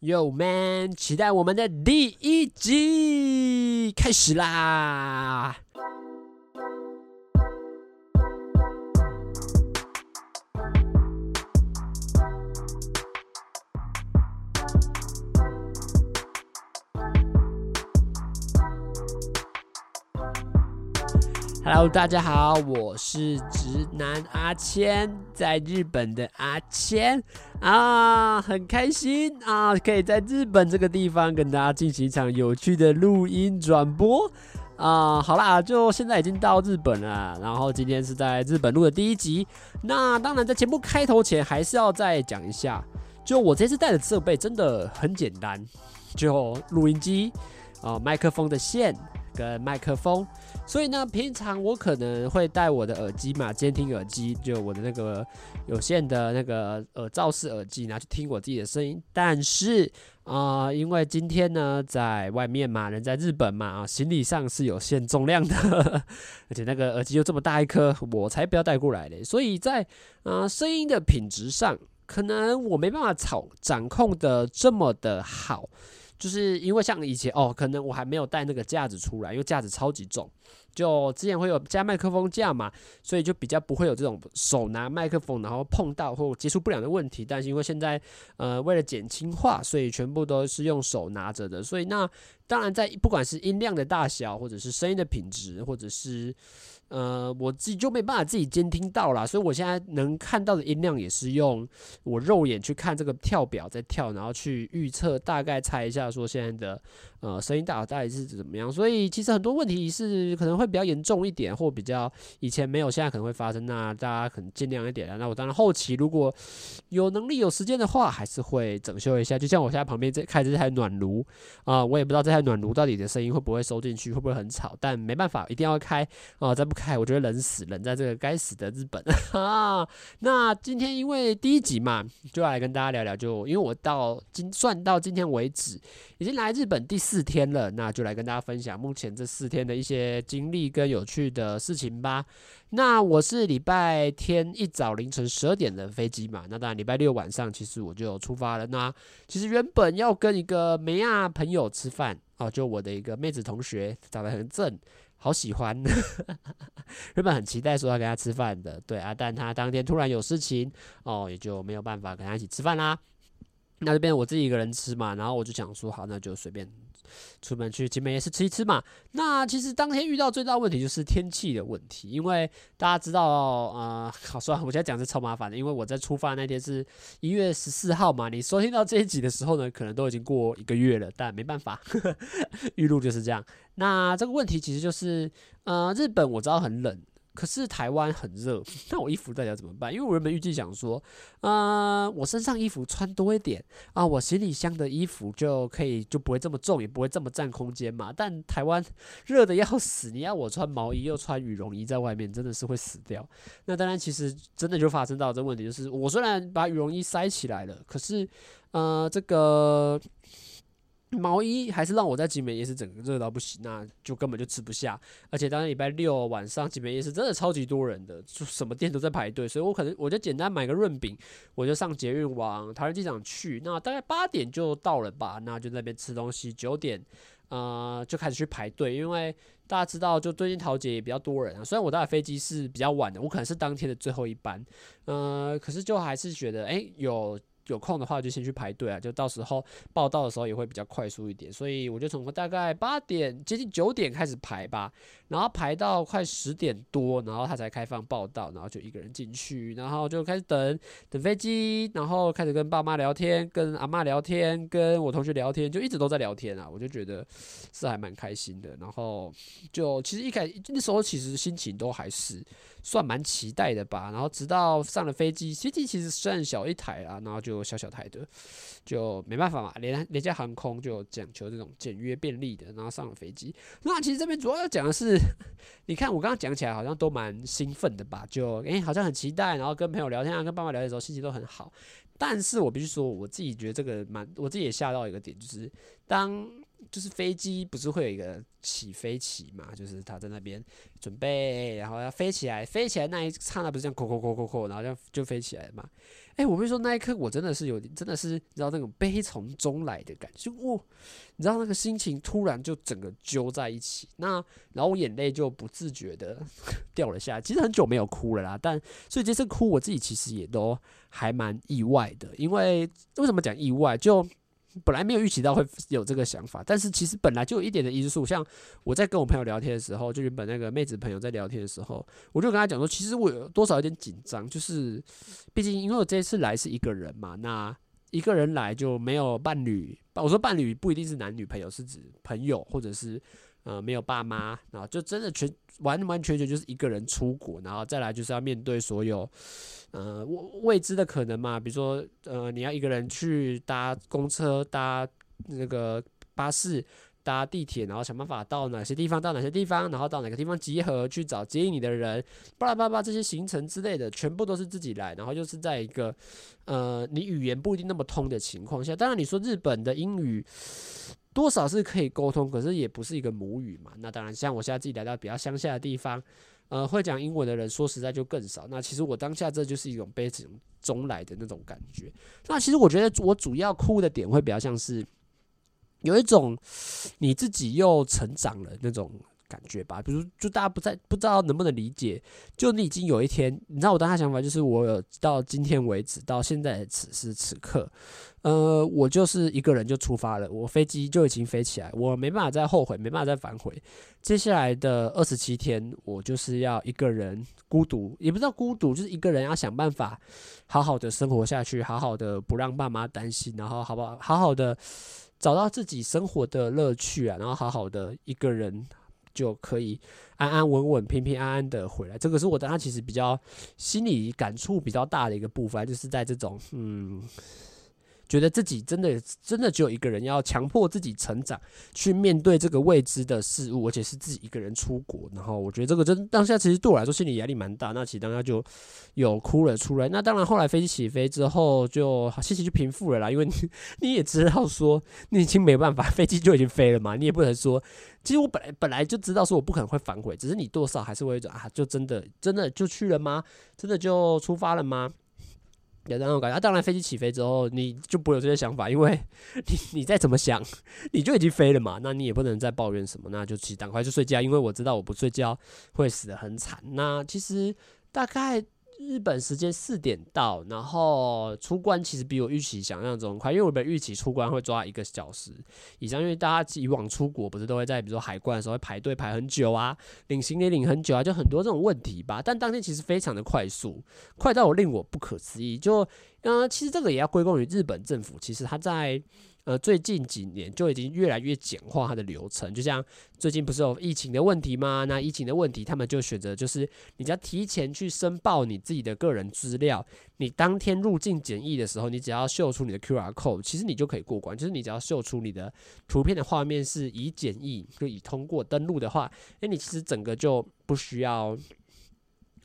Yo man，期待我们的第一集开始啦。！Hello，大家好，我是直男阿谦，在日本的阿谦啊，很开心啊，可以在日本这个地方跟大家进行一场有趣的录音转播啊。好啦，就现在已经到日本了，然后今天是在日本录的第一集。那当然，在节目开头前，还是要再讲一下，就我这次带的设备真的很简单，就录音机啊，麦克风的线。跟麦克风，所以呢，平常我可能会戴我的耳机嘛，监听耳机，就我的那个有线的那个耳罩式耳机，拿去听我自己的声音。但是啊、因为今天呢，在外面嘛，人在日本嘛，啊，行李上是有限重量的，而且那个耳机又这么大一颗，我才不要带过来嘞。所以在啊、声音的品质上，可能我没办法掌掌控的这么的好。就是因为像以前哦，可能我还没有带那个架子出来，因为架子超级重。就之前会有加麦克风架嘛，所以就比较不会有这种手拿麦克风然后碰到或接触不良的问题。但是因为现在呃为了减轻化，所以全部都是用手拿着的。所以那当然在不管是音量的大小，或者是声音的品质，或者是呃我自己就没办法自己监听到啦。所以我现在能看到的音量也是用我肉眼去看这个跳表在跳，然后去预测大概猜一下说现在的呃声音大小大概是怎么样。所以其实很多问题是可能会。比较严重一点，或比较以前没有，现在可能会发生。那大家可能尽量一点啊。那我当然后期如果有能力、有时间的话，还是会整修一下。就像我现在旁边这开着这台暖炉啊，我也不知道这台暖炉到底的声音会不会收进去，会不会很吵。但没办法，一定要开啊！再不开，我觉得冷死，冷在这个该死的日本 啊。那今天因为第一集嘛，就要来跟大家聊聊。就因为我到今算到今天为止，已经来日本第四天了，那就来跟大家分享目前这四天的一些经历。跟有趣的事情吧。那我是礼拜天一早凌晨十二点的飞机嘛。那当然礼拜六晚上其实我就出发了。那其实原本要跟一个美亚朋友吃饭哦，就我的一个妹子同学，长得很正，好喜欢。日本很期待说要跟他吃饭的，对啊，但他当天突然有事情哦，也就没有办法跟他一起吃饭啦。那这边我自己一个人吃嘛，然后我就想说好，那就随便。出门去金门夜市吃一吃嘛。那其实当天遇到最大问题就是天气的问题，因为大家知道，呃，好算，我现在讲是超麻烦的，因为我在出发那天是一月十四号嘛。你收听到这一集的时候呢，可能都已经过一个月了，但没办法，呵呵，预录就是这样。那这个问题其实就是，呃，日本我知道很冷。可是台湾很热，那我衣服到底要怎么办？因为我原本预计想说，呃，我身上衣服穿多一点啊，我行李箱的衣服就可以就不会这么重，也不会这么占空间嘛。但台湾热得要死，你要我穿毛衣又穿羽绒衣在外面，真的是会死掉。那当然，其实真的就发生到这问题，就是我虽然把羽绒衣塞起来了，可是呃，这个。毛衣还是让我在景美夜市整个热到不行，那就根本就吃不下。而且当天礼拜六晚上景美夜市真的超级多人的，就什么店都在排队，所以我可能我就简单买个润饼，我就上捷运往桃园机场去。那大概八点就到了吧，那就那边吃东西。九点呃就开始去排队，因为大家知道就最近桃姐也比较多人啊。虽然我搭的飞机是比较晚的，我可能是当天的最后一班，呃，可是就还是觉得哎、有。有空的话就先去排队啊，就到时候报到的时候也会比较快速一点，所以我就从大概八点接近九点开始排吧，然后排到快十点多，然后他才开放报道，然后就一个人进去，然后就开始等等飞机，然后开始跟爸妈聊天，跟阿妈聊天，跟我同学聊天，就一直都在聊天啊，我就觉得是还蛮开心的，然后就其实一开始那时候其实心情都还是。算蛮期待的吧，然后直到上了飞机，飞机其实虽然小一台啦，然后就小小台的，就没办法嘛，廉廉价航空就讲求这种简约便利的，然后上了飞机。那其实这边主要要讲的是，你看我刚刚讲起来好像都蛮兴奋的吧，就诶、好像很期待，然后跟朋友聊天啊，跟爸妈聊天的时候心情都很好。但是我必须说，我自己觉得这个蛮，我自己也吓到一个点，就是当就是飞机不是会有一个起飞期嘛？就是他在那边准备，然后要飞起来，飞起来那一刹那不是这样，扣扣扣扣扣，然后就就飞起来嘛？哎、我会说那一刻我真的是有点，真的是你知道那种悲从中来的感觉，哇！你知道那个心情突然就整个揪在一起，那然后我眼泪就不自觉的 掉了下来。其实很久没有哭了啦，但所以这次哭我自己其实也都还蛮意外的，因为为什么讲意外就？本来没有预期到会有这个想法，但是其实本来就有一点的因素。像我在跟我朋友聊天的时候，就原本那个妹子朋友在聊天的时候，我就跟他讲说，其实我有多少有点紧张，就是毕竟因为我这次来是一个人嘛，那一个人来就没有伴侣。我说伴侣不一定是男女朋友，是指朋友或者是呃没有爸妈，然后就真的全完完全全就是一个人出国，然后再来就是要面对所有。呃，未知的可能嘛，比如说，呃，你要一个人去搭公车、搭那个巴士、搭地铁，然后想办法到哪些地方，到哪些地方，然后到哪个地方集合，去找接应你的人，巴拉巴拉这些行程之类的，全部都是自己来，然后就是在一个呃，你语言不一定那么通的情况下。当然，你说日本的英语多少是可以沟通，可是也不是一个母语嘛。那当然，像我现在自己来到比较乡下的地方。呃，会讲英文的人说实在就更少。那其实我当下这就是一种悲从中来的那种感觉。那其实我觉得我主要哭的点会比较像是有一种你自己又成长了那种。感觉吧，比如就大家不在不知道能不能理解，就你已经有一天，你知道我当下想法就是，我有到今天为止，到现在此时此刻，呃，我就是一个人就出发了，我飞机就已经飞起来，我没办法再后悔，没办法再反悔。接下来的二十七天，我就是要一个人孤独，也不知道孤独，就是一个人要想办法好好的生活下去，好好的不让爸妈担心，然后好不好，好好的找到自己生活的乐趣啊，然后好好的一个人。就可以安安稳稳、平平安安的回来。这个是我当他其实比较心里感触比较大的一个部分，就是在这种嗯。觉得自己真的真的只有一个人，要强迫自己成长，去面对这个未知的事物，而且是自己一个人出国。然后我觉得这个真当下其实对我来说心理压力蛮大。那其实当下就有哭了出来。那当然后来飞机起飞之后，就心情就平复了啦。因为你你也知道说你已经没办法，飞机就已经飞了嘛，你也不能说。其实我本来本来就知道说我不可能会反悔，只是你多少还是会觉得啊，就真的真的就去了吗？真的就出发了吗？有那种感觉，啊，当然飞机起飞之后，你就不会有这些想法，因为你你再怎么想，你就已经飞了嘛，那你也不能再抱怨什么，那就去赶快去睡觉，因为我知道我不睡觉会死的很惨。那其实大概。日本时间四点到，然后出关其实比我预期想象中快，因为我本预期出关会抓一个小时以上，因为大家以往出国不是都会在比如说海关的时候会排队排很久啊，领行李领很久啊，就很多这种问题吧。但当天其实非常的快速，快到我令我不可思议。就呃，其实这个也要归功于日本政府，其实他在。呃，最近几年就已经越来越简化它的流程，就像最近不是有疫情的问题吗？那疫情的问题，他们就选择就是你只要提前去申报你自己的个人资料，你当天入境检疫的时候，你只要秀出你的 QR code，其实你就可以过关。就是你只要秀出你的图片的画面是已检疫就已通过登录的话，诶，你其实整个就不需要。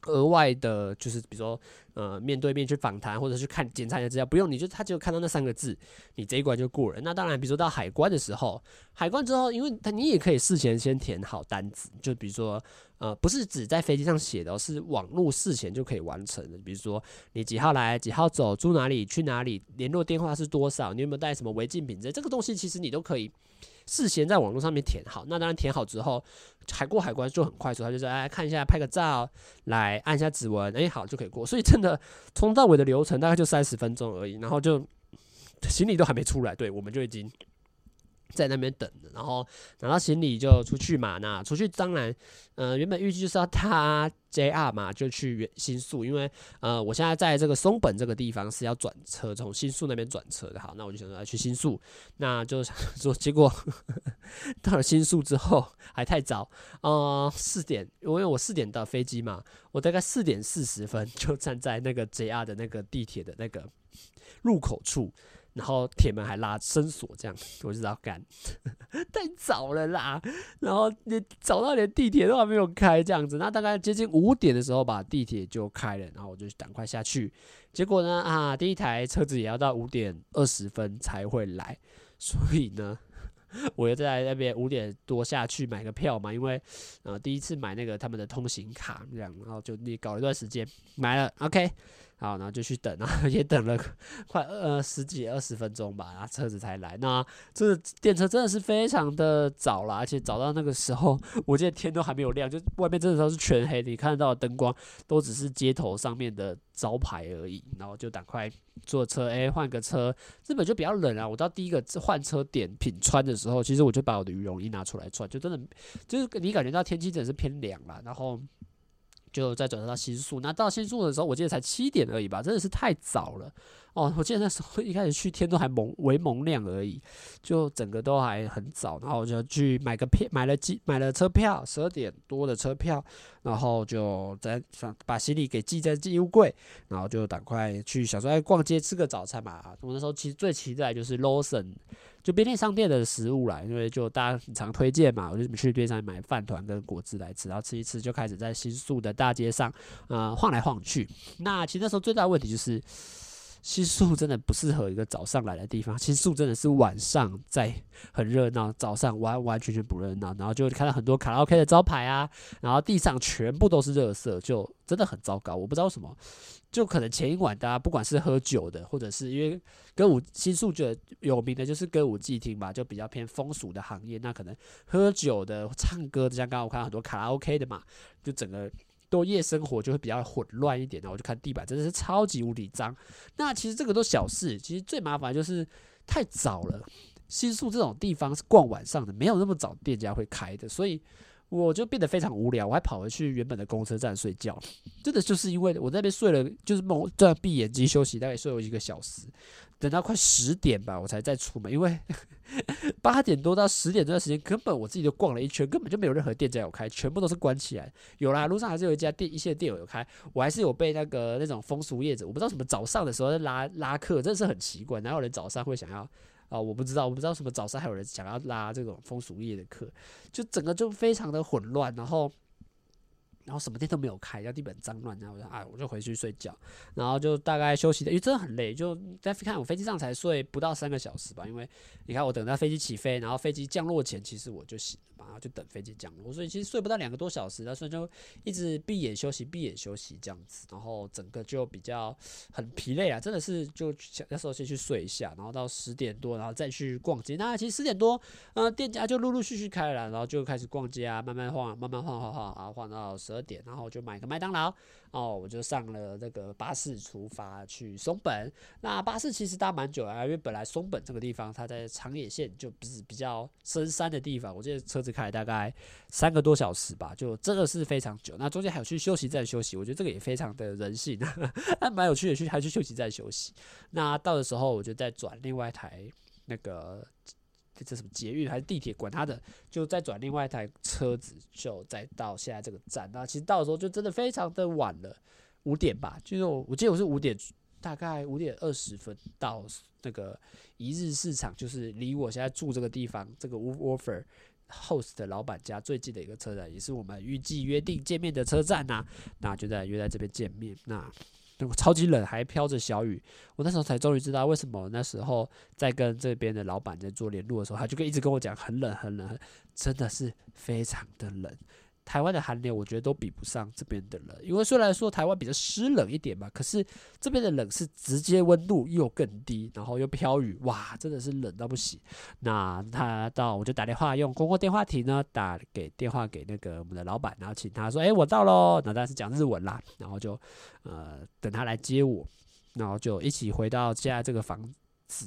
额外的，就是比如说，呃，面对面去访谈，或者去看检查你的资料，不用，你就他就看到那三个字，你这一关就过了。那当然，比如说到海关的时候，海关之后，因为他你也可以事前先填好单子，就比如说，呃，不是只在飞机上写的，是网络事前就可以完成的。比如说你几号来，几号走，住哪里，去哪里，联络电话是多少，你有没有带什么违禁品之类，这个东西其实你都可以。事先在网络上面填好，那当然填好之后，海过海关就很快速，他就说哎，看一下，拍个照，来按一下指纹，哎，好就可以过。所以真的从到尾的流程大概就三十分钟而已，然后就 行李都还没出来，对，我们就已经。在那边等，然后拿到行李就出去嘛。那出去当然，呃，原本预计就是要搭 JR 嘛，就去新宿，因为呃，我现在在这个松本这个地方是要转车，从新宿那边转车的。好，那我就想说要去新宿，那就想说，结果到了新宿之后还太早，呃，四点，因为我四点到飞机嘛，我大概四点四十分就站在那个 JR 的那个地铁的那个入口处。然后铁门还拉伸锁，这样 我就知道干，太早了啦。然后你早到连地铁都还没有开，这样子。那大概接近五点的时候吧，地铁就开了，然后我就赶快下去。结果呢，啊，第一台车子也要到五点二十分才会来，所以呢，我又在那边五点多下去买个票嘛，因为呃第一次买那个他们的通行卡这样，然后就你搞了一段时间买了，OK。好，然后就去等，然 后也等了快呃十几二十分钟吧，然后车子才来。那这电车真的是非常的早啦，而且早到那个时候，我记得天都还没有亮，就外面真的都是全黑的，你看得到的灯光都只是街头上面的招牌而已。然后就赶快坐车，哎，换个车。日本就比较冷啊，我到第一个换车点品川的时候，其实我就把我的羽绒衣拿出来穿，就真的就是你感觉到天气真的是偏凉了，然后。就再转到新宿，那到新宿的时候，我记得才七点而已吧，真的是太早了哦！我记得那时候一开始去，天都还蒙微蒙亮而已，就整个都还很早，然后我就去买个票，买了寄买了车票，十二点多的车票，然后就在想把行李给寄在寄物柜，然后就赶快去想说哎逛街吃个早餐嘛。我那时候其实最期待就是 Lawson。就便利商店的食物啦，因为就大家很常推荐嘛，我就去便利商店买饭团跟果汁来吃，然后吃一吃就开始在新宿的大街上，呃，晃来晃去。那其实那时候最大的问题就是。新宿真的不适合一个早上来的地方，新宿真的是晚上在 很热闹，早上完完全全不热闹。然后就看到很多卡拉 OK 的招牌啊，然后地上全部都是热色，就真的很糟糕。我不知道什么，就可能前一晚大家不管是喝酒的，或者是因为歌舞新宿觉得有名的就是歌舞伎町吧，就比较偏风俗的行业，那可能喝酒的、唱歌的，像刚刚我看到很多卡拉 OK 的嘛，就整个。都夜生活就会比较混乱一点，然后我就看地板真的是超级无敌脏。那其实这个都小事，其实最麻烦就是太早了。新宿这种地方是逛晚上的，没有那么早店家会开的，所以我就变得非常无聊。我还跑回去原本的公车站睡觉，真的就是因为我那边睡了，就是梦在闭眼睛休息，大概睡了一个小时。等到快十点吧，我才再出门，因为 八点多到十点这段时间，根本我自己就逛了一圈，根本就没有任何店家有开，全部都是关起来。有啦，路上还是有一家店，一些店有开，我还是有被那个那种风俗业者，我不知道什么早上的时候在拉拉客，真的是很奇怪，哪有人早上会想要啊、我不知道，我不知道什么早上还有人想要拉这种风俗业的课，就整个就非常的混乱，然后。然后什么店都没有开，然后地板脏乱，然后我就哎，我就回去睡觉，然后就大概休息的，因为真的很累，就在看我飞机上才睡不到三个小时吧，因为你看我等到飞机起飞，然后飞机降落前，其实我就醒了嘛，然后就等飞机降落，所以其实睡不到两个多小时，所以就一直闭眼休息，闭眼休息这样子，然后整个就比较很疲累啊，真的是就那时候先去睡一下，然后到十点多，然后再去逛街。那其实十点多，呃，店家就陆陆续续开了，然后就开始逛街啊，慢慢晃，慢慢晃晃晃，然后晃到十二点，然后就买个麦当劳。哦，我就上了这个巴士出发去松本。那巴士其实搭蛮久啊，因为本来松本这个地方它在长野县就不是比较深山的地方，我记得车子开了大概三个多小时吧，就真的是非常久。那中间还有去休息站休息，我觉得这个也非常的人性，还蛮有趣的，去还去休息站休息。那到的时候，我就再转另外一台那个。这什么捷运还是地铁，管他的，就再转另外一台车子，就再到现在这个站。那其实到的时候就真的非常的晚了，五点吧，就是我我记得我是五点，大概五点二十分到那个一日市场，就是离我现在住这个地方这个 Woofer Host 的老板家最近的一个车站，也是我们预计约定见面的车站呐、那就在约在这边见面。那。超级冷，还飘着小雨。我那时候才终于知道为什么那时候在跟这边的老板在做联络的时候，他就跟一直跟我讲很冷很冷，真的是非常的冷。台湾的寒流，我觉得都比不上这边的冷，因为虽然说台湾比较湿冷一点吧，可是这边的冷是直接温度又更低，然后又飘雨，哇，真的是冷到不行。那他到我就打电话用公共电话亭呢，打给电话给那个我们的老板，然后请他说，哎，我到喽。那当然是讲日文啦，然后就呃等他来接我，然后就一起回到现在这个房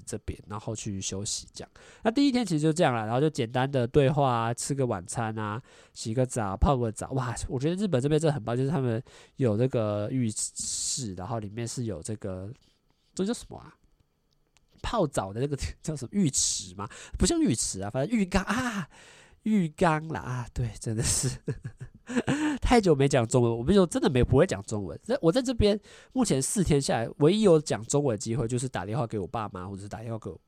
这边，然后去休息，这样。那第一天其实就这样了，然后就简单的对话啊，吃个晚餐啊，洗个澡，泡个澡。哇，我觉得日本这边真的很棒，就是他们有这个浴室，然后里面是有这个，这叫什么啊？泡澡的那个 叫什么浴池吗？不像浴池啊，反正浴缸啊，浴缸啦啊，对，真的是。太久没讲中文，我们就真的没不会讲中文。那我在这边目前四天下来，唯一有讲中文机会就是打电话给我爸妈，或者是打电话给我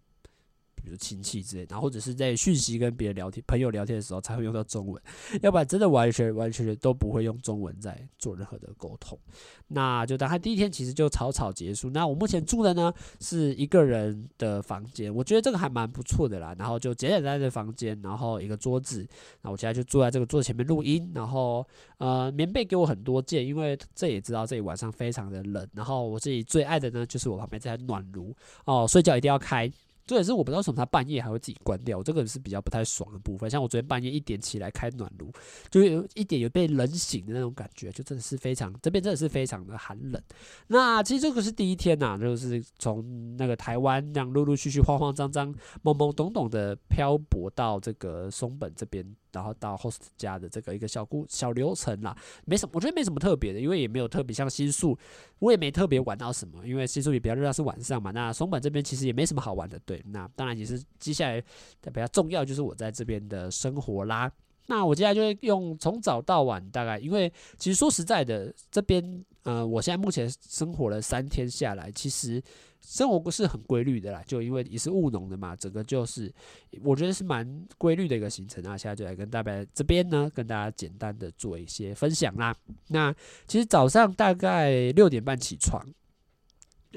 比如亲戚之类，然后或者是在讯息跟别人聊天、朋友聊天的时候才会用到中文，要不然真的完全完全都不会用中文在做任何的沟通。那就大概第一天其实就草草结束。那我目前住的呢是一个人的房间，我觉得这个还蛮不错的啦。然后就简简单单的房间，然后一个桌子，那我现在就坐在这个桌子前面录音，然后呃棉被给我很多件，因为这也知道这里晚上非常的冷。然后我自己最爱的呢就是我旁边这台暖炉哦，睡觉一定要开。这也是我不知道为什么他半夜还会自己关掉，这个是比较不太爽的部分。像我昨天半夜一点起来开暖炉，就有一点有被冷醒的那种感觉，就真的是非常这边真的是非常的寒冷。那其实这个是第一天呐、啊，就是从那个台湾这样陆陆续续慌慌张张、懵懵懂懂的漂泊到这个松本这边。然后到 host 家的这个一个小故小流程啦，没什么，我觉得没什么特别的，因为也没有特别像新宿，我也没特别玩到什么，因为新宿也比较热，是晚上嘛。那松本这边其实也没什么好玩的，对。那当然也是接下来比较重要就是我在这边的生活啦。那我接下来就会用从早到晚，大概因为其实说实在的，这边呃，我现在目前生活了三天下来，其实。生活不是很规律的啦，就因为也是务农的嘛，整个就是我觉得是蛮规律的一个行程啊。现在就来跟大家这边呢，跟大家简单的做一些分享啦。那其实早上大概六点半起床，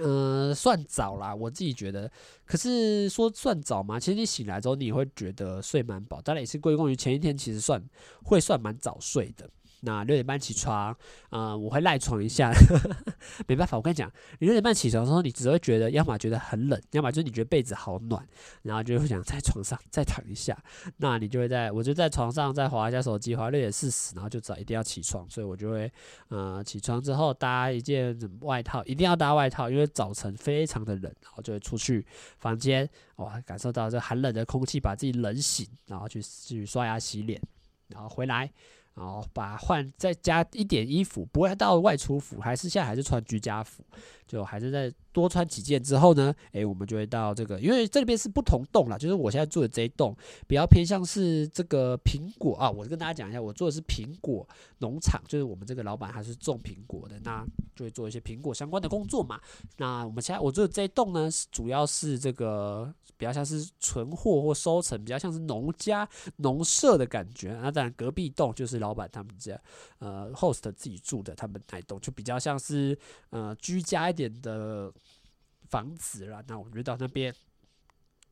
嗯、算早啦，我自己觉得。可是说算早吗？其实你醒来之后，你会觉得睡蛮饱。当然也是归功于前一天，其实算会算蛮早睡的。那六点半起床，啊、我会赖床一下，没办法，我跟你讲，你六点半起床的时候，你只会觉得，要么觉得很冷，要么就是你觉得被子好暖，然后就会想在床上再躺一下，那你就会在，我就在床上再滑一下手机，滑六点四十，然后就知道一定要起床，所以我就会，呃，起床之后搭一件外套，一定要搭外套，因为早晨非常的冷，然后就会出去房间，哇，感受到这寒冷的空气，把自己冷醒，然后去去刷牙洗脸，然后回来。然后把换再加一点衣服，不会到外出服，还是现在还是穿居家服，就还是在。多穿几件之后呢，诶，我们就会到这个，因为这边是不同栋啦，就是我现在住的这一栋比较偏向是这个苹果啊。我跟大家讲一下，我做的是苹果农场，就是我们这个老板还是种苹果的，那就会做一些苹果相关的工作嘛。那我们现在我做的这一栋呢，主要是这个比较像是存货或收成，比较像是农家农舍的感觉。那当然隔壁栋就是老板他们家呃 host 自己住的，他们那栋就比较像是呃居家一点的。房子了，那我们就到那边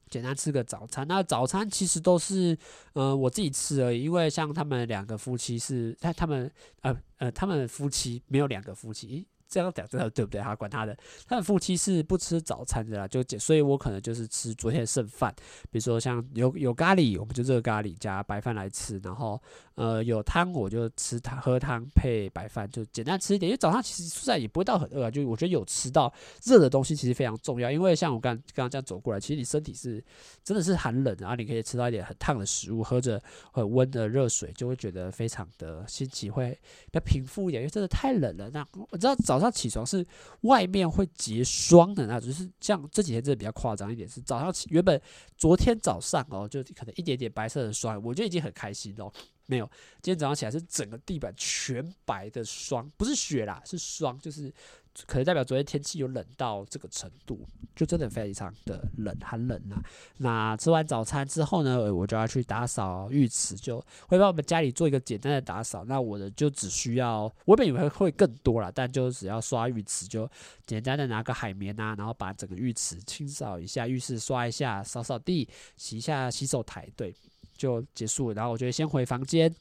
简单吃个早餐。那早餐其实都是呃我自己吃而已，因为像他们两个夫妻是，他他们呃呃他们夫妻没有两个夫妻。这样讲真的对不对？他管他的，他的夫妻是不吃早餐的啦，就所以我可能就是吃昨天剩饭，比如说像有有咖喱，我们就热咖喱加白饭来吃，然后呃有汤我就吃汤喝汤配白饭，就简单吃一点。因为早上其实实在也不会到很饿啊，就我觉得有吃到热的东西其实非常重要，因为像我刚刚刚这样走过来，其实你身体是真的是寒冷，然后你可以吃到一点很烫的食物，喝着很温的热水，就会觉得非常的心情会比较平复一点，因为真的太冷了。那我知道早。早上起床是外面会结霜的，那就是像这几天真的比较夸张一点，是早上起原本昨天早上哦，就可能一点点白色的霜，我就已经很开心哦。没有，今天早上起来是整个地板全白的霜，不是雪啦，是霜，就是。可能代表昨天天气有冷到这个程度，就真的非常的冷，很冷啊。那吃完早餐之后呢，我就要去打扫浴池，就会帮我们家里做一个简单的打扫。那我的就只需要，我本以为会更多啦，但就只要刷浴池，就简单的拿个海绵啊，然后把整个浴池清扫一下，浴室刷一下，扫扫地，洗一下洗手台，对，就结束。然后我就先回房间。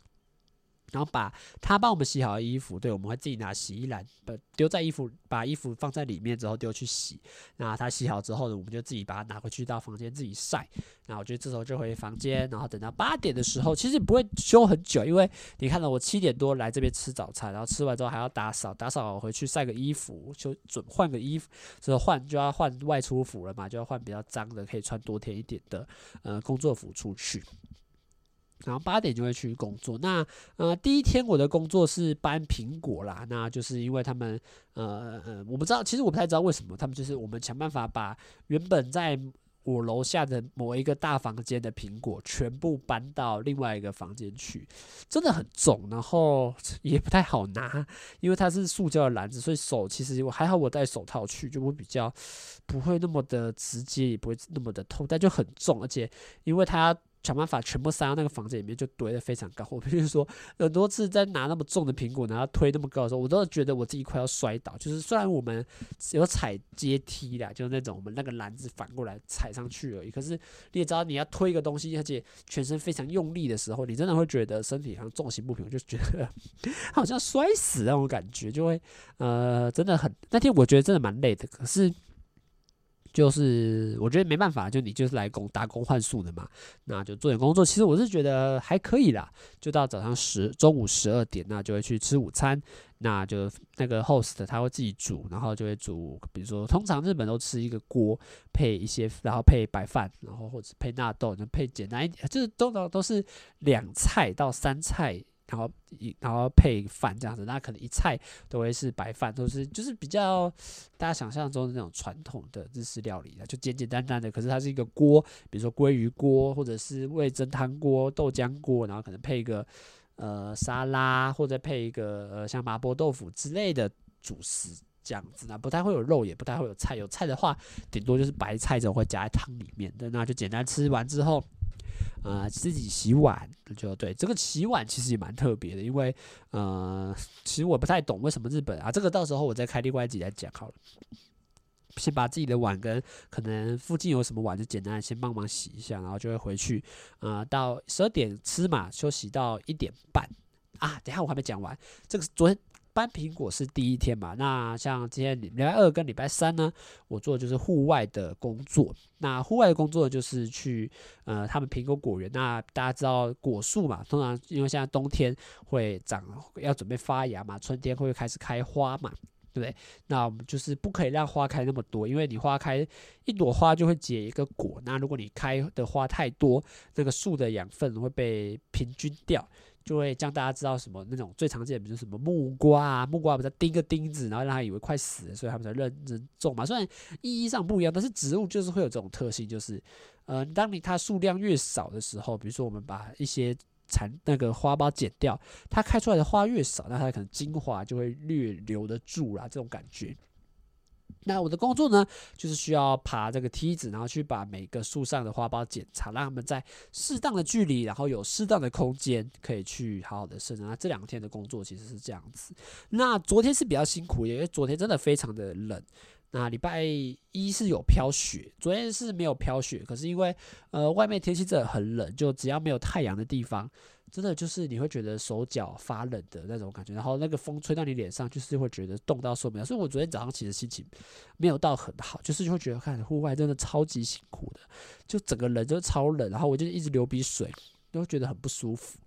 然后把他帮我们洗好的衣服，对，我们会自己拿洗衣篮，把丢在衣服，把衣服放在里面之后丢去洗。那他洗好之后呢，我们就自己把它拿回去到房间自己晒。那我觉得这时候就回房间，然后等到八点的时候，其实不会休很久，因为你看到我七点多来这边吃早餐，然后吃完之后还要打扫，打扫回去晒个衣服，就准换个衣服，之后换就要换外出服了嘛，就要换比较脏的，可以穿多天一点的呃工作服出去。然后八点就会去工作。那呃，第一天我的工作是搬苹果啦。那就是因为他们呃呃，我不知道，其实我不太知道为什么他们就是我们想办法把原本在我楼下的某一个大房间的苹果全部搬到另外一个房间去，真的很重，然后也不太好拿，因为它是塑胶的篮子，所以手其实我还好，我戴手套去就会比较不会那么的直接，也不会那么的痛，但就很重，而且因为它。想办法全部塞到那个房间里面，就堆得非常高。我 比如说，很多次在拿那么重的苹果，然后推那么高的时候，我都觉得我自己快要摔倒。就是虽然我们有踩阶梯啦，就是那种我们那个篮子反过来踩上去而已。可是你也知道，你要推一个东西，而且全身非常用力的时候，你真的会觉得身体好像重心不平，就觉得好像摔死那种感觉，就会呃，真的很那天我觉得真的蛮累的。可是。就是我觉得没办法，就你就是来工打工换宿的嘛，那就做点工作。其实我是觉得还可以啦，就到早上十中午十二点，那就会去吃午餐。那就那个 host 他会自己煮，然后就会煮，比如说通常日本都吃一个锅配一些，然后配白饭，然后或者配纳豆，就配简单一点，就是通常都是两菜到三菜。然后一然后配饭这样子，那可能一菜都会是白饭，都是就是比较大家想象中的那种传统的日式料理，就简简单单的。可是它是一个锅，比如说鲑鱼锅，或者是味噌汤锅、豆浆锅，然后可能配一个呃沙拉，或者配一个呃像麻婆豆腐之类的主食这样子。那不太会有肉，也不太会有菜。有菜的话，顶多就是白菜这种会夹在汤里面的。那就简单吃完之后。呃，自己洗碗就对，这个洗碗其实也蛮特别的，因为呃，其实我不太懂为什么日本啊，这个到时候我再开另外一集来讲好了。先把自己的碗跟可能附近有什么碗，就简单的先帮忙洗一下，然后就会回去。呃，到十二点吃嘛，休息到一点半啊。等下我还没讲完，这个昨天。搬苹果是第一天嘛，那像今天礼拜二跟礼拜三呢，我做的就是户外的工作。那户外的工作就是去呃，他们苹果果园。那大家知道果树嘛，通常因为现在冬天会长，要准备发芽嘛，春天会开始开花嘛，对不对？那我们就是不可以让花开那么多，因为你花开一朵花就会结一个果。那如果你开的花太多，这个树的养分会被平均掉。就会将大家知道什么那种最常见的，比如什么木瓜啊，木瓜不是钉个钉子，然后让他以为快死了，所以他们才认真种嘛。虽然意义上不一样，但是植物就是会有这种特性，就是呃，当你它数量越少的时候，比如说我们把一些残那个花苞剪掉，它开出来的花越少，那它可能精华就会略留得住啦，这种感觉。那我的工作呢，就是需要爬这个梯子，然后去把每个树上的花苞检查，让他们在适当的距离，然后有适当的空间，可以去好好的生长。那这两天的工作其实是这样子。那昨天是比较辛苦，因为昨天真的非常的冷。那礼拜一是有飘雪，昨天是没有飘雪，可是因为呃外面天气真的很冷，就只要没有太阳的地方。真的就是你会觉得手脚发冷的那种感觉，然后那个风吹到你脸上，就是会觉得冻到受不了。所以我昨天早上其实心情没有到很好，就是就会觉得看户外真的超级辛苦的，就整个人就超冷，然后我就一直流鼻水，都觉得很不舒服。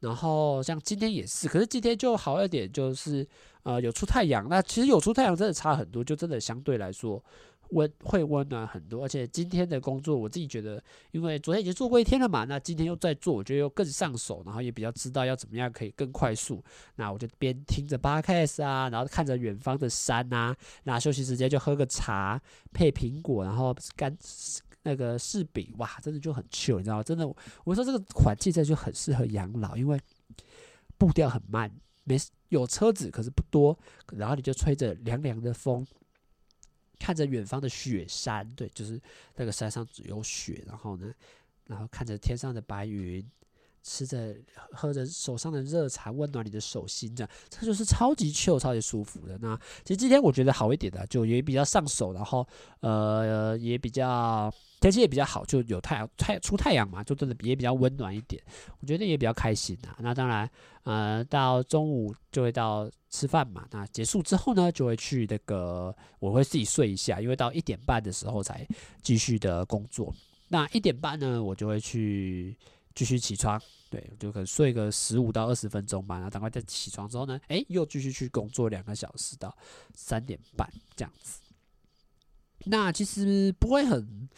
然后像今天也是，可是今天就好一点，就是呃有出太阳。那其实有出太阳真的差很多，就真的相对来说。温会温暖很多，而且今天的工作我自己觉得，因为昨天已经做过一天了嘛，那今天又在做，我觉得又更上手，然后也比较知道要怎么样可以更快速。那我就边听着 Podcast 啊，然后看着远方的山啊，那休息时间就喝个茶，配苹果，然后干那个柿饼，哇，真的就很 chill，你知道吗？真的，我说这个环境这就很适合养老，因为步调很慢，没有车子，可是不多，然后你就吹着凉凉的风。看着远方的雪山，对，就是那个山上有雪，然后呢，然后看着天上的白云，吃着喝着手上的热茶，温暖你的手心，这样，这就是超级 chill、超级舒服的。那其实今天我觉得好一点的，就也比较上手，然后呃也比较天气也比较好，就有太阳太出太阳嘛，就真的也比较温暖一点，我觉得也比较开心呐。那当然，呃，到中午就会到。吃饭嘛，那结束之后呢，就会去那个，我会自己睡一下，因为到一点半的时候才继续的工作。那一点半呢，我就会去继续起床，对，就可能睡个十五到二十分钟吧。然后赶快再起床之后呢，哎，又继续去工作两个小时到三点半这样子。那其实不会很。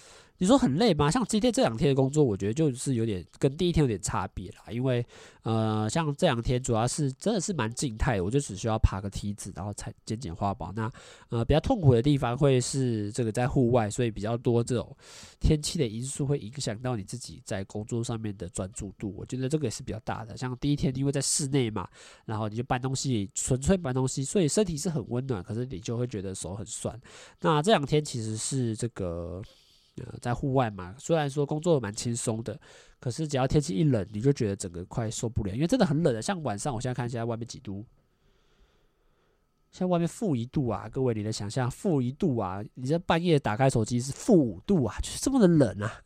你说很累吗？像今天这两天的工作，我觉得就是有点跟第一天有点差别啦。因为呃，像这两天主要是真的是蛮静态，我就只需要爬个梯子，然后才捡捡花宝。那呃比较痛苦的地方会是这个在户外，所以比较多这种天气的因素会影响到你自己在工作上面的专注度。我觉得这个也是比较大的。像第一天因为在室内嘛，然后你就搬东西，纯粹搬东西，所以身体是很温暖，可是你就会觉得手很酸。那这两天其实是这个。在户外嘛，虽然说工作蛮轻松的，可是只要天气一冷，你就觉得整个快受不了，因为真的很冷的。像晚上，我现在看一下外面几度，像外面负一度啊，各位你的想象负一度啊？你在半夜打开手机是负五度啊，就是这么的冷啊。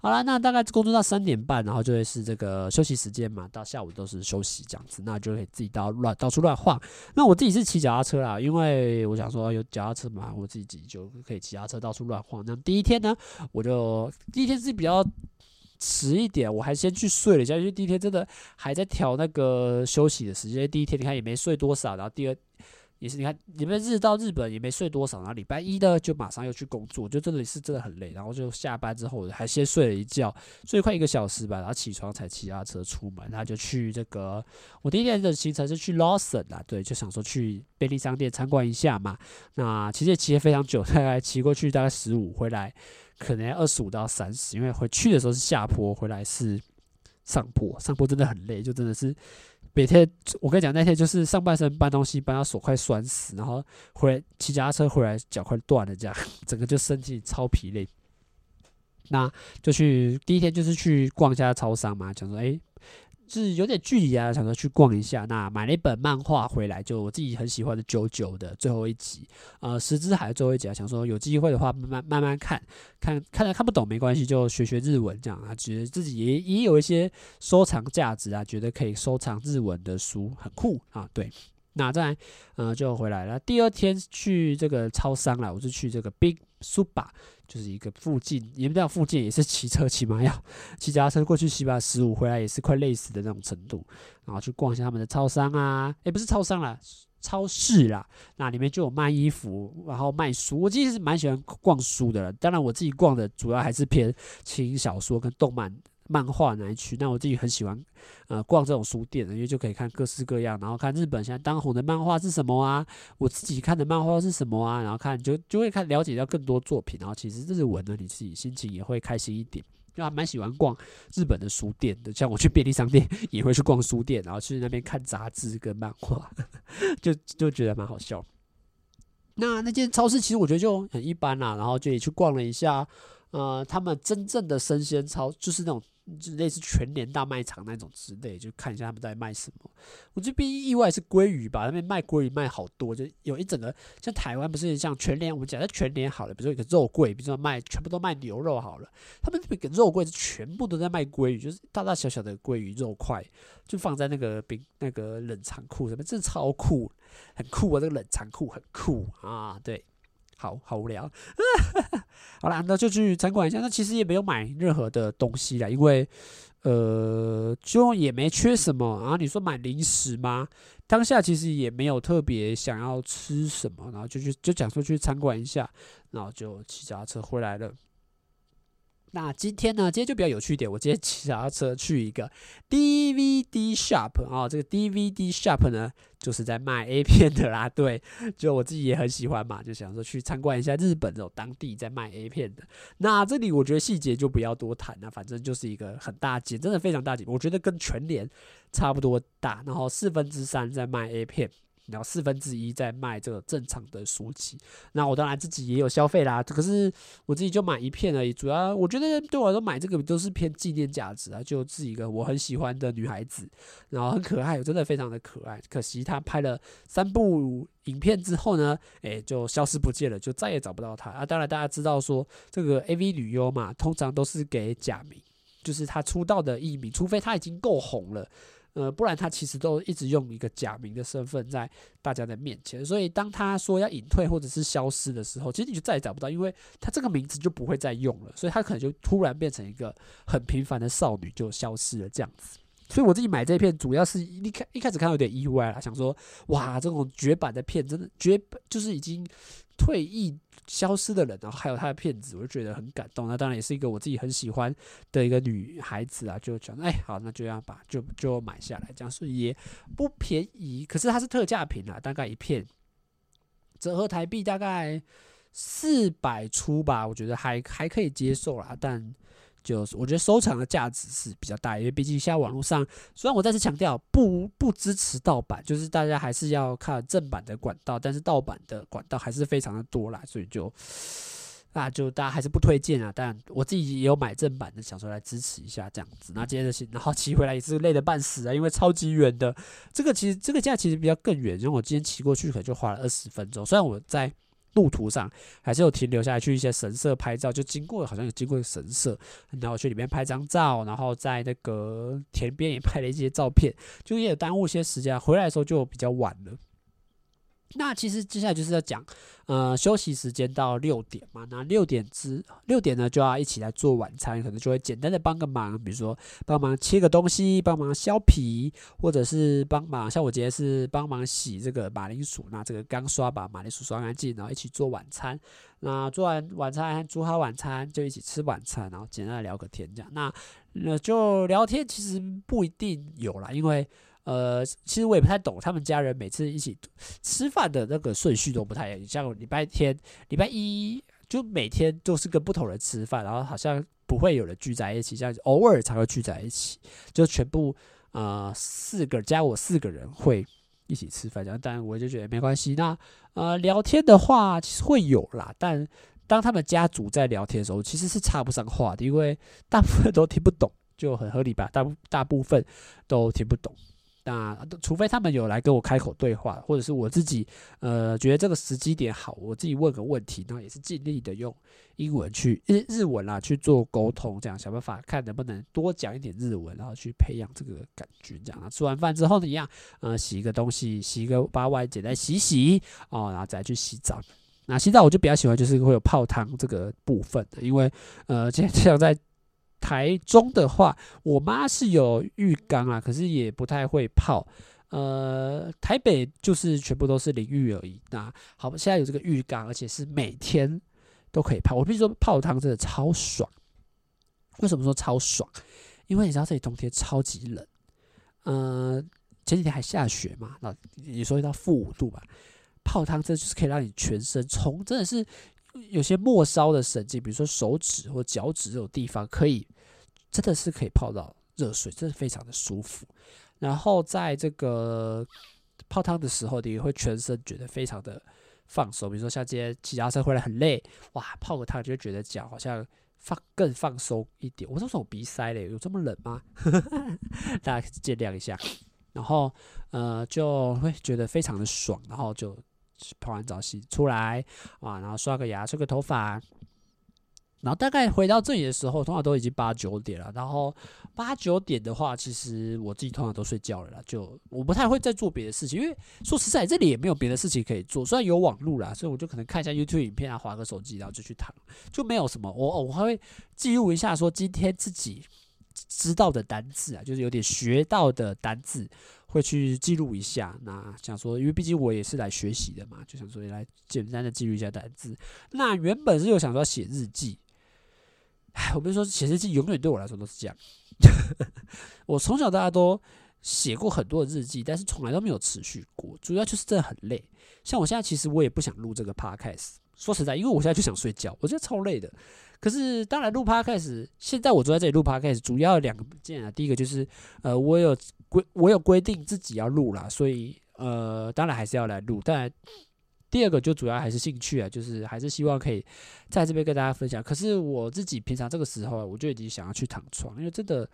好了，那大概工作到三点半，然后就会是这个休息时间嘛，到下午都是休息这样子，那就可以自己到乱到处乱晃。那我自己是骑脚踏车啦，因为我想说有脚踏车嘛，我自己就可以骑脚踏车到处乱晃。那第一天呢，我就第一天是比较迟一点，我还先去睡了一下，因为第一天真的还在调那个休息的时间。第一天你看也没睡多少，然后第二。也是，你看你们日到日本也没睡多少，然后礼拜一呢就马上又去工作，就真的是真的很累，然后就下班之后还先睡了一觉，睡快一个小时吧，然后起床才骑他车出门，然后就去这个我第一天的行程是去 Lawson 啊，对，就想说去便利商店参观一下嘛。那其实也骑了非常久，大概骑过去大概十五，回来可能二十五到三十，因为回去的时候是下坡，回来是上坡，上坡真的很累，就真的是。每天我跟你讲，那天就是上半身搬东西搬到手快酸死，然后回来骑脚踏车回来脚快断了，这样 整个就身体超疲累。那就去第一天就是去逛一下超商嘛，讲说哎。是有点距离啊，想说去逛一下。那买了一本漫画回来，就我自己很喜欢的《九九》的最后一集，呃，石之海的最后一集啊。想说有机会的话，慢慢慢慢看，看看来看不懂没关系，就学学日文这样啊。觉得自己也也有一些收藏价值啊，觉得可以收藏日文的书，很酷啊。对，那再来，呃，就回来了。第二天去这个超商了，我是去这个 Big 书吧。就是一个附近，也不知道附近也是骑车，起码要骑脚踏车过去骑把十五，回来也是快累死的那种程度。然后去逛一下他们的超商啊，也，不是超商啦，超市啦。那里面就有卖衣服，然后卖书。我其实是蛮喜欢逛书的，当然我自己逛的主要还是偏轻，小说跟动漫。漫画那一区，那我自己很喜欢，呃，逛这种书店，因为就可以看各式各样，然后看日本现在当红的漫画是什么啊，我自己看的漫画是什么啊，然后看就就会看了解到更多作品，然后其实日文呢，你自己心情也会开心一点，就还蛮喜欢逛日本的书店的，像我去便利商店 也会去逛书店，然后去那边看杂志跟漫画，就就觉得蛮好笑。那那间超市其实我觉得就很一般啦，然后就也去逛了一下，呃，他们真正的生鲜超就是那种。就类似全联大卖场那种之类，就看一下他们在卖什么。我这边意外是鲑鱼吧，那边卖鲑鱼卖好多，就有一整个像台湾不是像全联，我们讲在全联好了，比如说一个肉柜，比如说卖全部都卖牛肉好了，他们这个肉柜是全部都在卖鲑鱼，就是大大小小的鲑鱼肉块，就放在那个冰那个冷藏库上面，真的超酷，很酷啊！这个冷藏库很酷啊，对。好好无聊，好啦，那就去参观一下。那其实也没有买任何的东西啦，因为呃，就也没缺什么。然后你说买零食吗？当下其实也没有特别想要吃什么，然后就去就讲说去参观一下，然后就骑脚踏车回来了。那今天呢？今天就比较有趣一点。我今天骑脚踏车去一个 DVD shop 啊、哦，这个 DVD shop 呢，就是在卖 A 片的啦。对，就我自己也很喜欢嘛，就想说去参观一下日本这种当地在卖 A 片的。那这里我觉得细节就不要多谈了，反正就是一个很大间，真的非常大间，我觉得跟全联差不多大。然后四分之三在卖 A 片。然后四分之一在卖这个正常的书籍，那我当然自己也有消费啦。可是我自己就买一片而已，主要我觉得对我来说买这个都是偏纪念价值啊，就是一个我很喜欢的女孩子，然后很可爱，真的非常的可爱。可惜她拍了三部影片之后呢，诶，就消失不见了，就再也找不到她啊。当然大家知道说这个 AV 女优嘛，通常都是给假名，就是她出道的艺名，除非她已经够红了。呃，不然他其实都一直用一个假名的身份在大家的面前，所以当他说要隐退或者是消失的时候，其实你就再也找不到，因为他这个名字就不会再用了，所以他可能就突然变成一个很平凡的少女就消失了这样子。所以我自己买这片主要是一开一开始看到有点意外啦，想说哇，这种绝版的片真的绝，就是已经退役消失的人，然后还有他的片子，我就觉得很感动。那当然也是一个我自己很喜欢的一个女孩子啊，就讲，哎，好，那就这样吧，就就买下来，这样是也不便宜，可是它是特价品啊，大概一片折合台币大概四百出吧，我觉得还还可以接受啦，但。就是我觉得收藏的价值是比较大，因为毕竟现在网络上，虽然我再次强调不不支持盗版，就是大家还是要看正版的管道，但是盗版的管道还是非常的多啦，所以就啊就大家还是不推荐啊。但我自己也有买正版的，想说来支持一下这样子。那接着骑，然后骑回来也是累得半死啊，因为超级远的。这个其实这个价其实比较更远，因为我今天骑过去可能就花了二十分钟。虽然我在。路途上还是有停留下来去一些神社拍照，就经过好像有经过神社，然后去里面拍张照，然后在那个田边也拍了一些照片，就也耽误一些时间。回来的时候就比较晚了。那其实接下来就是要讲，呃，休息时间到六点嘛，那六点之六点呢就要一起来做晚餐，可能就会简单的帮个忙，比如说帮忙切个东西，帮忙削皮，或者是帮忙，像我今天是帮忙洗这个马铃薯，那这个刚刷把马铃薯刷干净，然后一起做晚餐。那做完晚餐，煮好晚餐就一起吃晚餐，然后简单的聊个天，这样。那那就聊天其实不一定有啦，因为。呃，其实我也不太懂，他们家人每次一起吃饭的那个顺序都不太一样。像礼拜天、礼拜一，就每天都是跟不同人吃饭，然后好像不会有人聚在一起，这样偶尔才会聚在一起，就全部呃四个加我四个人会一起吃饭这样。但我就觉得没关系。那呃聊天的话，其实会有啦，但当他们家族在聊天的时候，其实是插不上话的，因为大部分都听不懂，就很合理吧？大大部分都听不懂。那除非他们有来跟我开口对话，或者是我自己呃觉得这个时机点好，我自己问个问题，那也是尽力的用英文去日日文啦去做沟通，这样想办法看能不能多讲一点日文，然后去培养这个感觉。这样啊吃完饭之后呢，一样呃洗一个东西，洗一个把碗简单洗洗哦，然后再去洗澡。那洗澡我就比较喜欢就是会有泡汤这个部分的，因为呃今天这样在。台中的话，我妈是有浴缸啊，可是也不太会泡。呃，台北就是全部都是淋浴而已。那好，现在有这个浴缸，而且是每天都可以泡。我必须说，泡汤真的超爽。为什么说超爽？因为你知道这里冬天超级冷。呃，前几天还下雪嘛，那你说到负五度吧，泡汤这就是可以让你全身从真的是。有些末梢的神经，比如说手指或脚趾这种地方，可以真的是可以泡到热水，真的非常的舒服。然后在这个泡汤的时候，你会全身觉得非常的放松。比如说像今天骑脚车回来很累，哇，泡个汤就会觉得脚好像放更放松一点。我这种鼻塞嘞，有这么冷吗？大家见谅一下。然后呃，就会觉得非常的爽，然后就。泡完澡洗出来啊，然后刷个牙、吹个头发，然后大概回到这里的时候，通常都已经八九点了。然后八九点的话，其实我自己通常都睡觉了啦，就我不太会再做别的事情，因为说实在，这里也没有别的事情可以做。虽然有网络啦，所以我就可能看一下 YouTube 影片啊，划个手机，然后就去躺，就没有什么。我我还会记录一下，说今天自己知道的单字啊，就是有点学到的单字。会去记录一下，那想说，因为毕竟我也是来学习的嘛，就想说也来简单的记录一下单字。那原本是有想说写日记，哎，我不是说写日记永远对我来说都是这样。我从小到大都写过很多的日记，但是从来都没有持续过，主要就是真的很累。像我现在其实我也不想录这个 podcast，说实在，因为我现在就想睡觉，我觉得超累的。可是当然录 podcast，现在我坐在这里录 podcast，主要两个件啊，第一个就是呃，我有。规我有规定自己要录啦，所以呃，当然还是要来录。但第二个就主要还是兴趣啊，就是还是希望可以在这边跟大家分享。可是我自己平常这个时候，我就已经想要去躺床，因为真的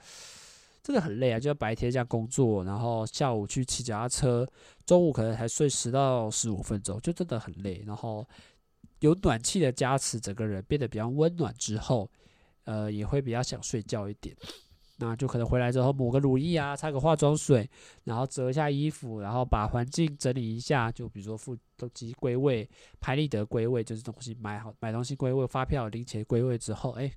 真的很累啊，就要白天这样工作，然后下午去骑脚踏车，中午可能还睡十到十五分钟，就真的很累。然后有暖气的加持，整个人变得比较温暖之后，呃，也会比较想睡觉一点。那就可能回来之后抹个乳液啊，擦个化妆水，然后折一下衣服，然后把环境整理一下。就比如说付东西归位，拍立得归位，就是东西买好买东西归位，发票零钱归位之后，哎，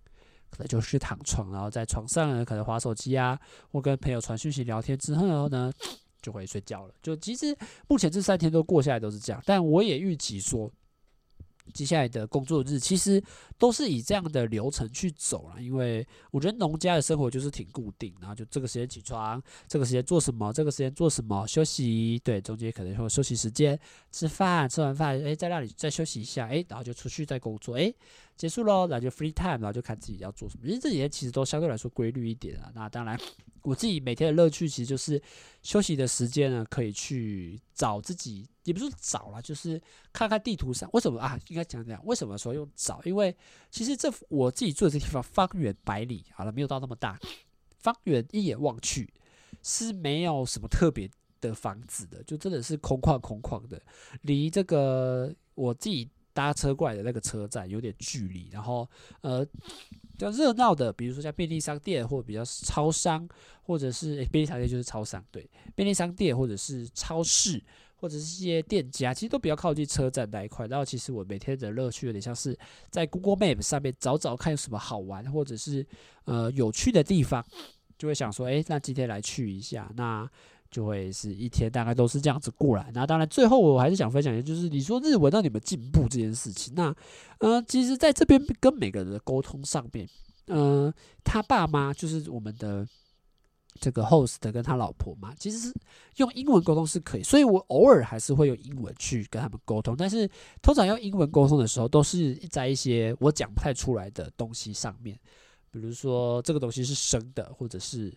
可能就是躺床，然后在床上呢，可能滑手机啊，或跟朋友传讯息聊天之后呢，就会睡觉了。就其实目前这三天都过下来都是这样，但我也预计说，接下来的工作日其实都是以这样的流程去走了，因为我觉得农家的生活就是挺固定，然后就这个时间起床，这个时间做什么，这个时间做什么，休息，对，中间可能会休息时间，吃饭，吃完饭，诶，在那里再休息一下，诶，然后就出去再工作，诶，结束喽，那就 free time，然后就看自己要做什么，因为这几天其实都相对来说规律一点啊，那当然。我自己每天的乐趣其实就是休息的时间呢，可以去找自己，也不是找啦，就是看看地图上为什么啊，应该讲讲为什么说用找，因为其实这我自己住的这地方方圆百里，好了，没有到那么大，方圆一眼望去是没有什么特别的房子的，就真的是空旷空旷的，离这个我自己搭车过来的那个车站有点距离，然后呃。比较热闹的，比如说像便利商店，或者比较超商，或者是、欸、便利商店就是超商，对，便利商店或者是超市，或者是一些店家，其实都比较靠近车站那一块。然后其实我每天的乐趣有点像是在 Google Map 上面找找看有什么好玩，或者是呃有趣的地方，就会想说，诶、那今天来去一下，那。就会是一天，大概都是这样子过来。那当然，最后我还是想分享一下，就是你说日文让你们进步这件事情。那呃，其实在这边跟每个人的沟通上面，呃，他爸妈就是我们的这个 host 跟他老婆嘛，其实是用英文沟通是可以。所以我偶尔还是会用英文去跟他们沟通，但是通常用英文沟通的时候，都是在一些我讲不太出来的东西上面，比如说这个东西是生的，或者是。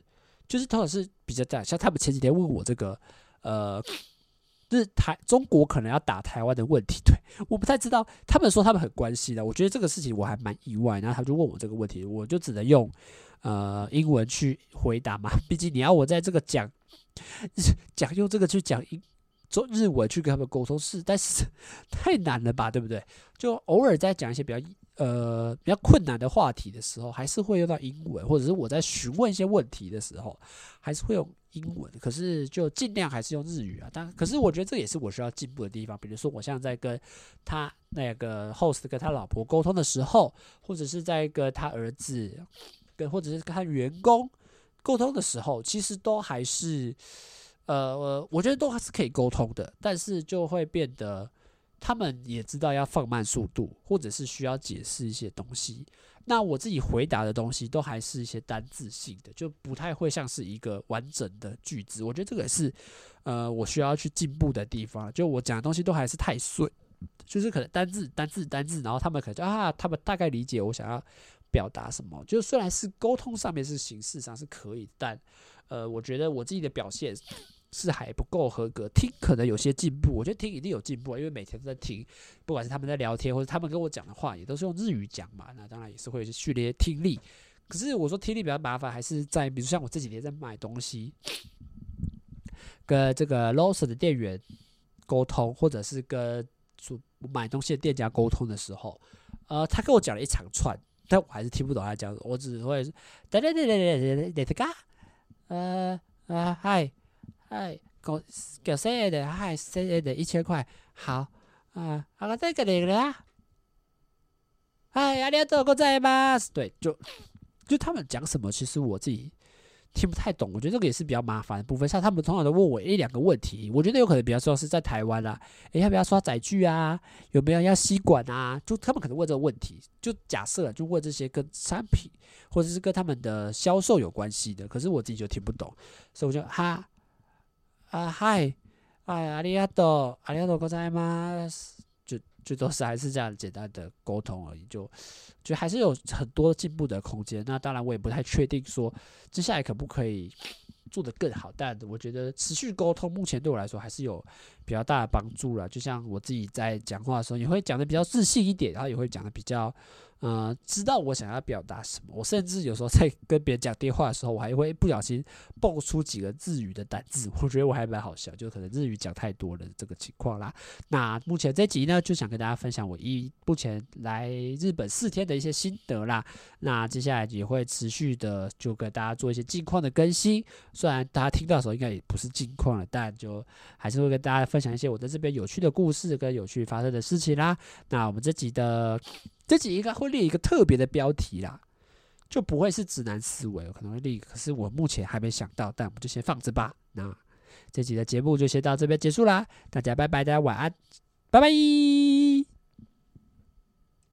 就是通常是比较大，像他们前几天问我这个，呃，日台中国可能要打台湾的问题，对，我不太知道。他们说他们很关心的，我觉得这个事情我还蛮意外。然后他就问我这个问题，我就只能用呃英文去回答嘛。毕竟你要我在这个讲讲用这个去讲英中日文去跟他们沟通是，但是 太难了吧，对不对？就偶尔在讲一些比较。呃，比较困难的话题的时候，还是会用到英文，或者是我在询问一些问题的时候，还是会用英文。可是就尽量还是用日语啊。当可是我觉得这也是我需要进步的地方。比如说，我现在在跟他那个 host 跟他老婆沟通的时候，或者是在跟他儿子跟或者是跟他员工沟通的时候，其实都还是呃，我觉得都还是可以沟通的，但是就会变得。他们也知道要放慢速度，或者是需要解释一些东西。那我自己回答的东西都还是一些单字性的，就不太会像是一个完整的句子。我觉得这个也是，呃，我需要去进步的地方。就我讲的东西都还是太碎，就是可能单字、单字、单字，然后他们可能啊，他们大概理解我想要表达什么。就虽然是沟通上面是形式上是可以，但呃，我觉得我自己的表现。是还不够合格，听可能有些进步，我觉得听一定有进步，因为每天都在听，不管是他们在聊天，或者他们跟我讲的话，也都是用日语讲嘛，那当然也是会有训练听力。可是我说听力比较麻烦，还是在比如像我这几天在买东西，跟这个 Lawson 的店员沟通，或者是跟买东西的店家沟通的时候，呃，他跟我讲了一长串，但我还是听不懂他讲，我只会也是，哒哒哒哒哒哒哒，哪斯咖？呃呃，嗨。哎，给给谁的？嗨，谁的？一千块，好啊，啊，再给你了。哎，阿里多哥在吗？对，就就他们讲什么，其实我自己听不太懂。我觉得这个也是比较麻烦的部分。像他们通常都问我一两个问题，我觉得有可能比较说是在台湾啊，哎，要不要刷载具啊？有没有要吸管啊？就他们可能问这个问题，就假设就问这些跟产品或者是跟他们的销售有关系的。可是我自己就听不懂，所以我就哈。啊嗨，哎，阿里亚多，阿里亚多，ございます。就就都是还是这样简单的沟通而已，就就还是有很多进步的空间。那当然，我也不太确定说接下来可不可以做得更好，但我觉得持续沟通目前对我来说还是有比较大的帮助了。就像我自己在讲话的时候，也会讲得比较自信一点，然后也会讲得比较。 呃，知道我想要表达什么。我甚至有时候在 跟别人讲电话的时候，我还会不小心蹦出几个日语的单字。我觉得我还蛮好笑，就可能日语讲太多了这个情况啦。那目前这集呢，就想跟大家分享我一目前来日本四天的一些心得啦。那接下来也会持续的就跟大家做一些近况的更新。虽然大家听到的时候应该也不是近况了，但就还是会跟大家分享一些我在这边有趣的故事跟有趣发生的事情啦。那我们这集的。这集应该会列一个特别的标题啦，就不会是直男思维，我可能会列，可是我目前还没想到，但我们就先放着吧。那这集的节目就先到这边结束啦，大家拜拜，大家晚安，拜拜。